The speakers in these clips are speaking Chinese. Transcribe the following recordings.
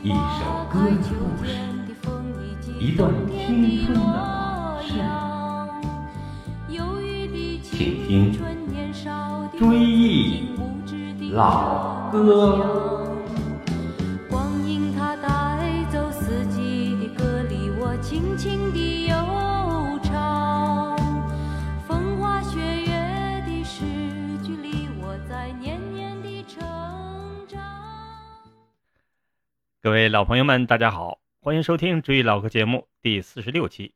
一首歌的故事，一段青春的往事，请听《追忆老歌》。各位老朋友们，大家好，欢迎收听《追忆老歌》节目第四十六期，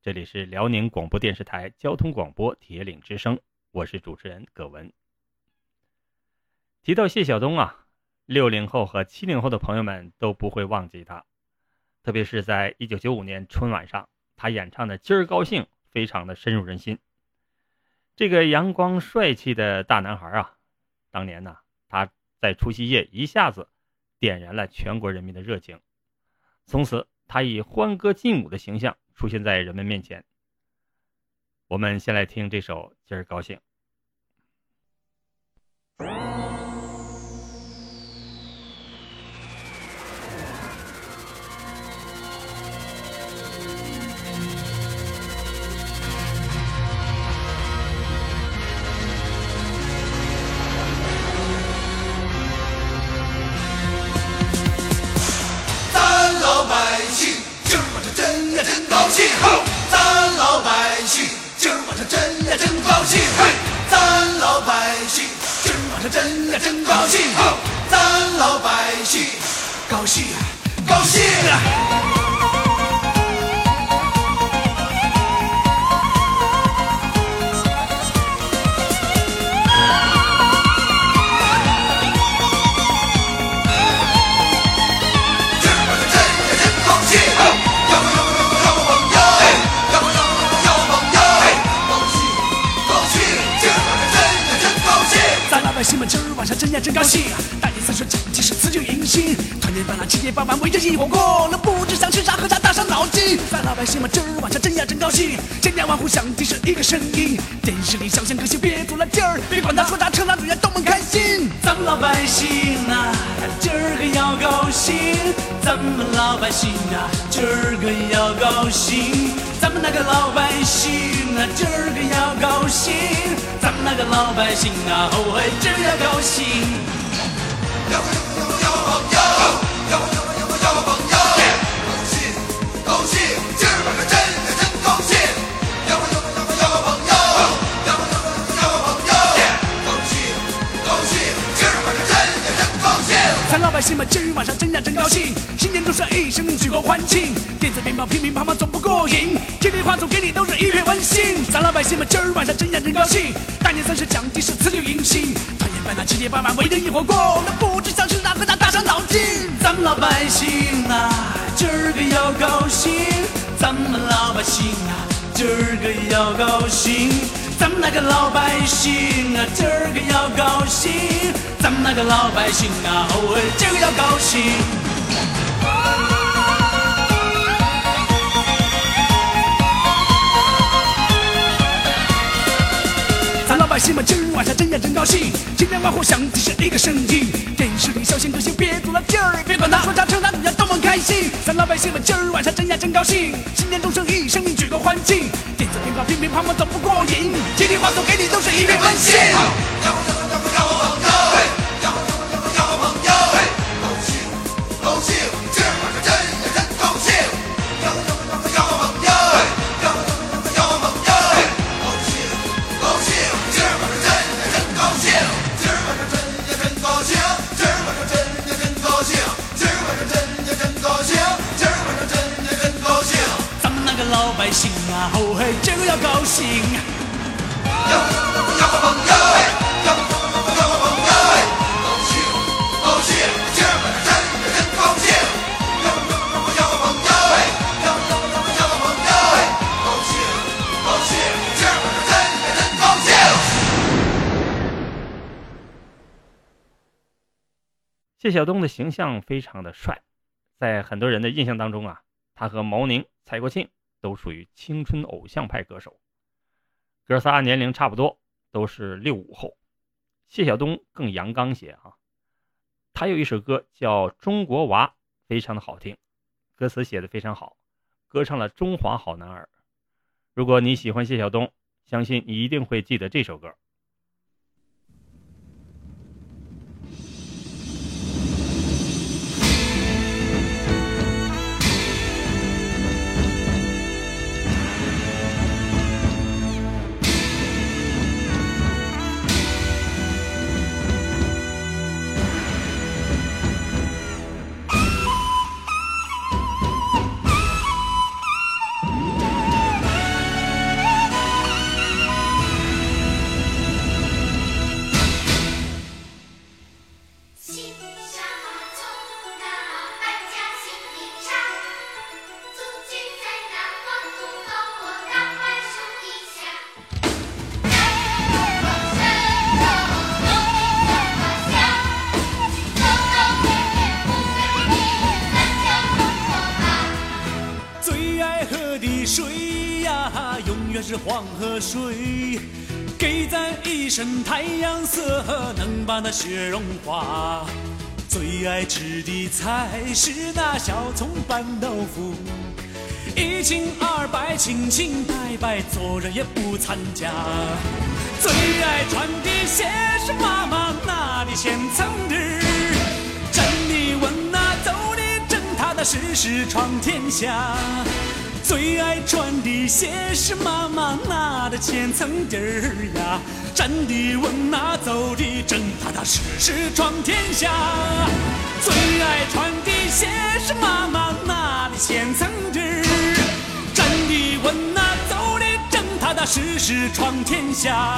这里是辽宁广播电视台交通广播铁岭之声，我是主持人葛文。提到谢晓东啊，六零后和七零后的朋友们都不会忘记他，特别是在一九九五年春晚上，他演唱的《今儿高兴》非常的深入人心。这个阳光帅气的大男孩啊，当年呢，他在除夕夜一下子。点燃了全国人民的热情，从此他以欢歌劲舞的形象出现在人们面前。我们先来听这首《今儿高兴》。真呀真高兴，咱老百姓高兴高兴八晚围着一火锅，那不知想吃啥喝啥，大伤脑筋。咱老百姓们今儿晚上真呀真高兴，千家万户响的是一个声音，电视里小巷歌星别足了劲儿，别管他说啥成哪主人都们开心。咱们老百姓啊，今儿个要高兴，咱们老百姓啊，今儿个要高兴，咱们那个老百姓啊，今儿个要高兴，咱们那个老百姓啊，哦嘿，今儿要高兴。摇摇摇摇百姓们今儿晚上真呀真高兴，新年钟声一声举国欢庆，电子鞭炮乒乒乓乓总不过瘾，接电话送给你都是一片温馨。咱老百姓们今儿晚上真呀真高兴，大年三十讲的是辞旧迎新，团圆饭啦，七年八晚围着一火锅，那不知想吃啥喝啥，大伤脑筋。咱们老百姓啊，今儿个要高兴，咱们老百姓啊，今儿个要高兴。咱们那个老百姓啊，今儿个要高兴，咱们那个老百姓啊，哦，今儿个要高兴。咱老百姓们今儿晚上真呀真高兴，千家万户响的是一个声音，电视里小鲜歌星别足了劲儿，别管他说啥成啥主人都们开心。咱老百姓们今儿晚上真呀真高兴，新年钟声一声举国欢庆，乒乒乓乓总不过瘾，接电话送给你都是一片温馨。嘿，这个要。高兴。谢晓东的形象非常的帅，在很多人的印象当中啊，他和毛宁、蔡国庆都属于青春偶像派歌手。哥仨年龄差不多，都是六五后。谢晓东更阳刚些啊，他有一首歌叫《中国娃》，非常的好听，歌词写的非常好，歌唱了中华好男儿。如果你喜欢谢晓东，相信你一定会记得这首歌。河的水呀，永远是黄河水，给咱一身太阳色，能把那雪融化。最爱吃的菜是那小葱拌豆腐，一清二白，清清白白，做人也不参加。最爱穿的鞋是妈妈拿的千层底儿，站的稳呐，走的正，踏踏实实闯天下。最爱穿的鞋是妈妈拿的千层底儿呀，站的稳呐，走的正，踏踏实实闯天下。最爱穿的鞋是妈妈拿的千层底儿，站的稳呐，走的正，踏踏实实闯天下。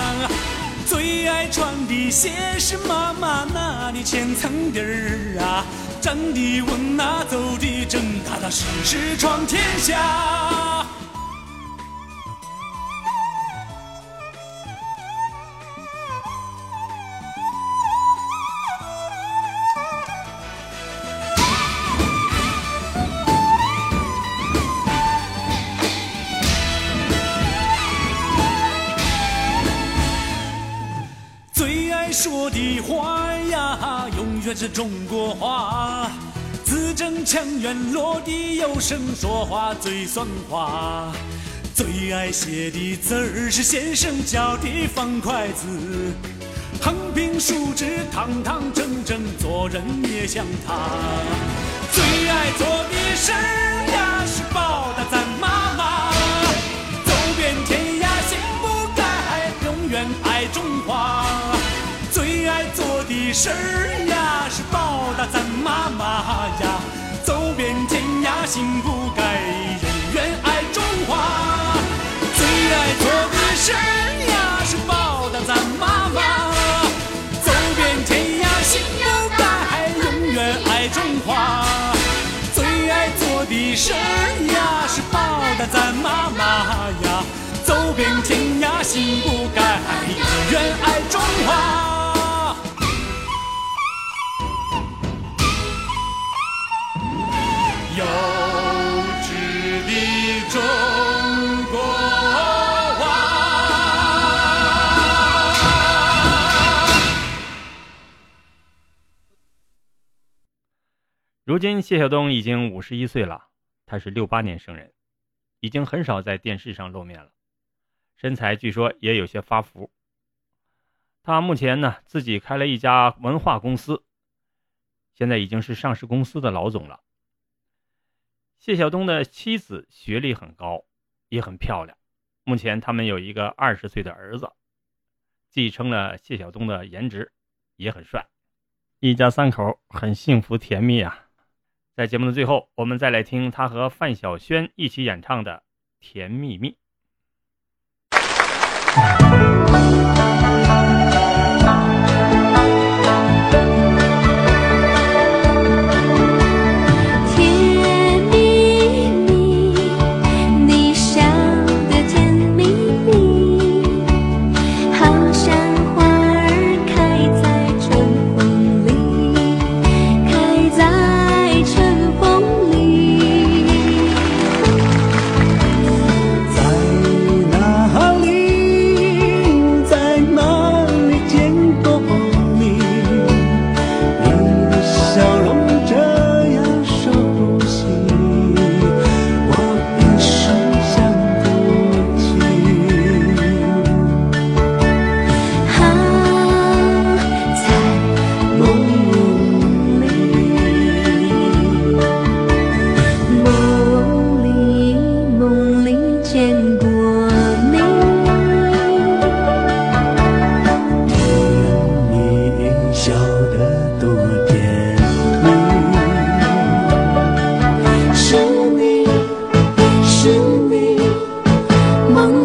最爱穿的鞋是妈妈拿的千层底儿啊，站的稳呐，走的正，踏踏实实闯天下。是中国话。字正腔圆，落地有声，说话最算话。最爱写的字儿是先生教的方块字，横平竖直，堂堂正正，做人也像他。最爱做的事儿呀，是报答咱妈妈。走遍天涯心不改，永远爱中华。最爱做的事儿，咱妈妈呀。走遍天涯心不改，永远爱中华。最爱做的事儿呀，是报答咱妈妈。走遍天涯心不改，永远爱中华。最爱做的事儿呀，是报答咱妈妈呀。走遍天涯心不改，永远爱中华。如今谢晓东已经五十一岁了，他是六八年生人，已经很少在电视上露面了，身材据说也有些发福。他目前呢自己开了一家文化公司，现在已经是上市公司的老总了。谢晓东的妻子学历很高，也很漂亮，目前他们有一个二十岁的儿子，继承了谢晓东的颜值，也很帅，一家三口很幸福甜蜜啊。在节目的最后，我们再来听他和范晓萱一起演唱的《甜蜜蜜》。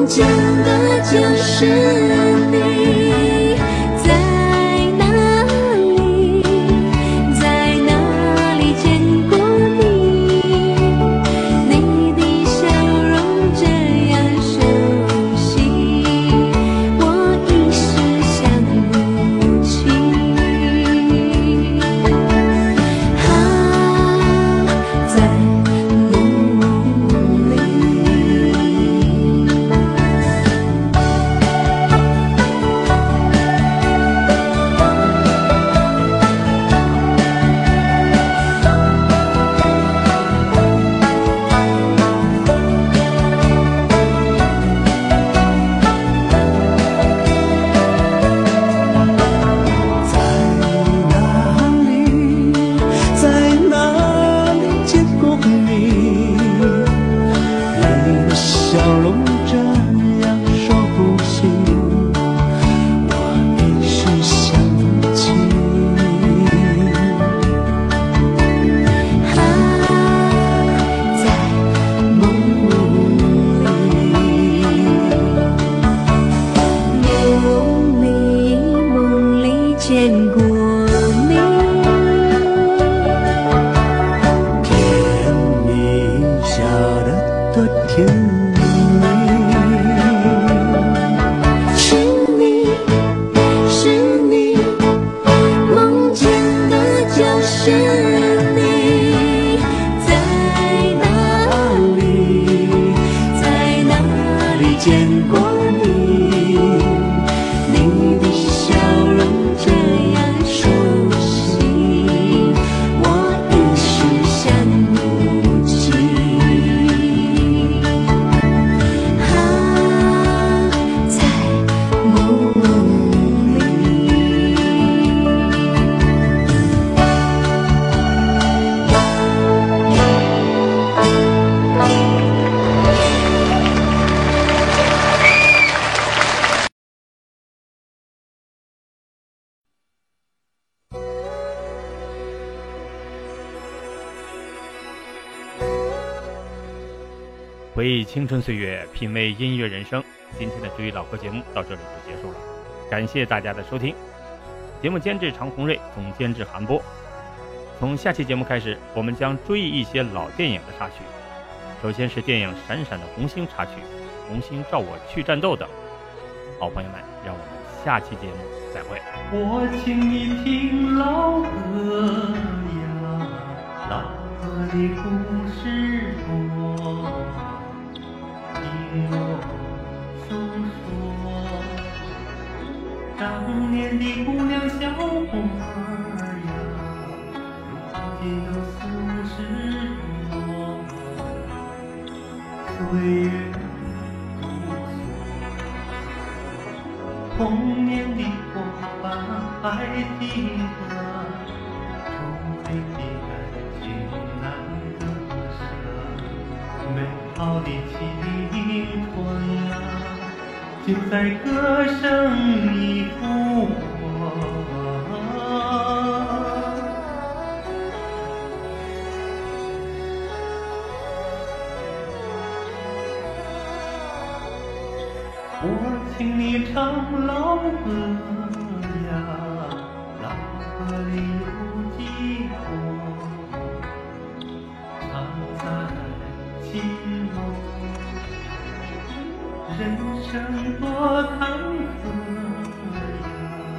讲的就是你。见回忆青春岁月，品味音乐人生。今天的追忆老歌节目到这里就结束了，感谢大家的收听。节目监制常红瑞，总监制韩波。从下期节目开始，我们将追忆一些老电影的插曲。首先是电影《闪闪的红星》插曲，《红星照我去战斗》等。好朋友们，让我们下期节目再会。我请你听老歌呀，老歌的故好的青春啊，就在歌声里复活。我请你唱老歌人生多坎坷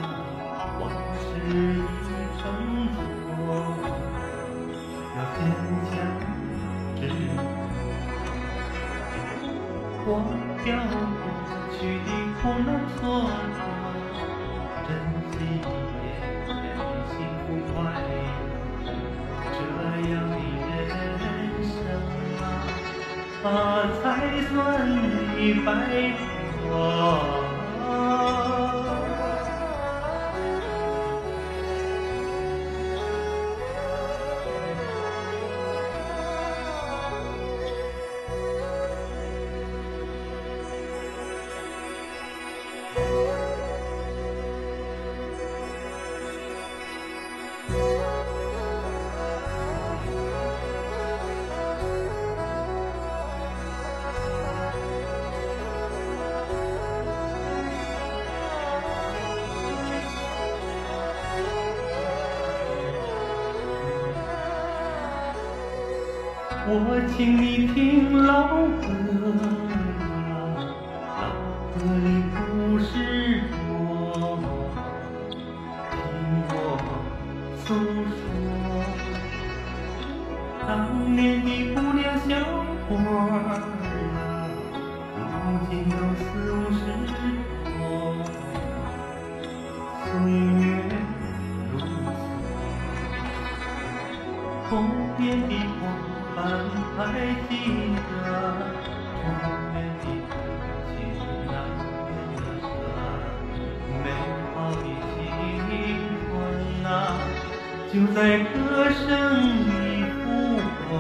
呀，往事已成错，要坚强执着。忘掉白。我请你听老歌。还记得童年的梦境可笑的就美好的青春啊就在歌声里呼唤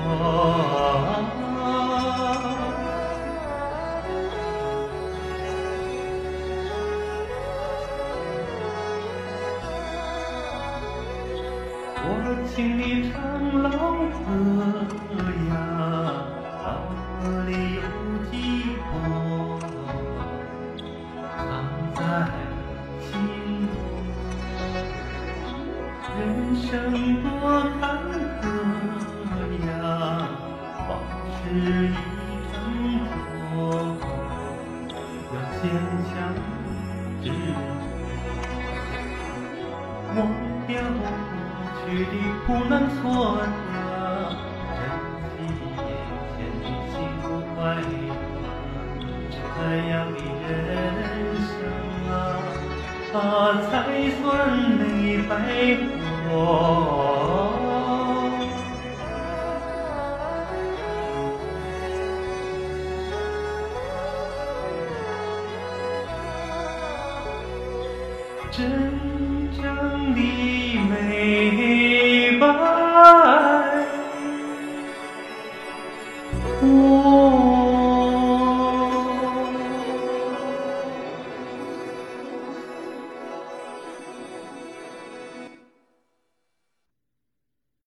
我请你唱老河呀，老河里有几？算没白活